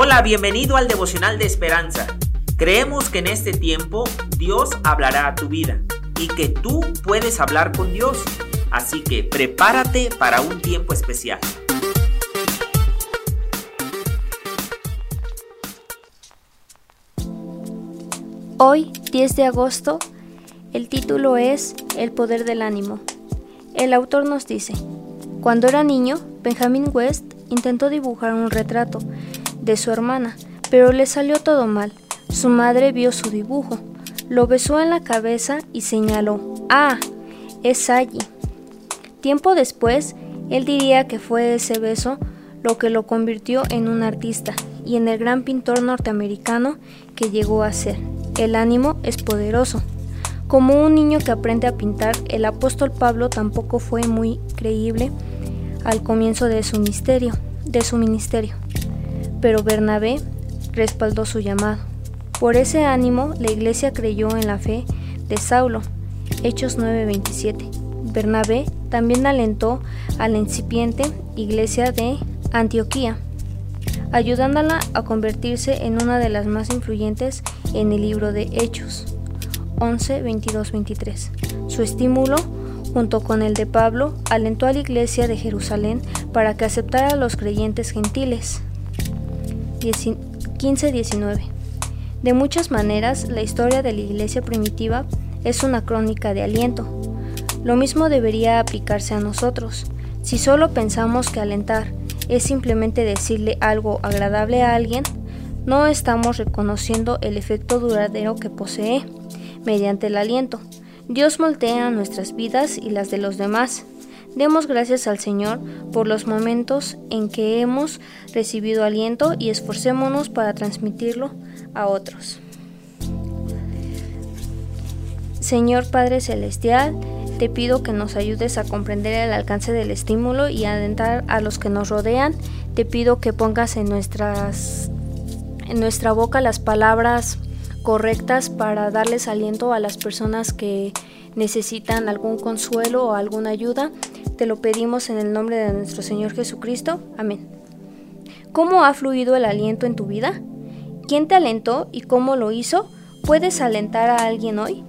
Hola, bienvenido al devocional de esperanza. Creemos que en este tiempo Dios hablará a tu vida y que tú puedes hablar con Dios. Así que prepárate para un tiempo especial. Hoy, 10 de agosto, el título es El poder del ánimo. El autor nos dice, cuando era niño, Benjamin West intentó dibujar un retrato de su hermana, pero le salió todo mal. Su madre vio su dibujo, lo besó en la cabeza y señaló, ¡Ah! Es allí. Tiempo después, él diría que fue ese beso lo que lo convirtió en un artista y en el gran pintor norteamericano que llegó a ser. El ánimo es poderoso. Como un niño que aprende a pintar, el apóstol Pablo tampoco fue muy creíble al comienzo de su misterio, de su ministerio pero Bernabé respaldó su llamado. Por ese ánimo, la iglesia creyó en la fe de Saulo. Hechos 9:27. Bernabé también alentó a la incipiente iglesia de Antioquía, ayudándola a convertirse en una de las más influyentes en el libro de Hechos 11, 23. Su estímulo, junto con el de Pablo, alentó a la iglesia de Jerusalén para que aceptara a los creyentes gentiles. 15-19. De muchas maneras, la historia de la iglesia primitiva es una crónica de aliento. Lo mismo debería aplicarse a nosotros. Si solo pensamos que alentar es simplemente decirle algo agradable a alguien, no estamos reconociendo el efecto duradero que posee mediante el aliento. Dios moldea nuestras vidas y las de los demás. Demos gracias al Señor por los momentos en que hemos recibido aliento y esforcémonos para transmitirlo a otros. Señor Padre Celestial, te pido que nos ayudes a comprender el alcance del estímulo y adentrar a los que nos rodean. Te pido que pongas en, nuestras, en nuestra boca las palabras correctas para darles aliento a las personas que necesitan algún consuelo o alguna ayuda. Te lo pedimos en el nombre de nuestro Señor Jesucristo. Amén. ¿Cómo ha fluido el aliento en tu vida? ¿Quién te alentó y cómo lo hizo? ¿Puedes alentar a alguien hoy?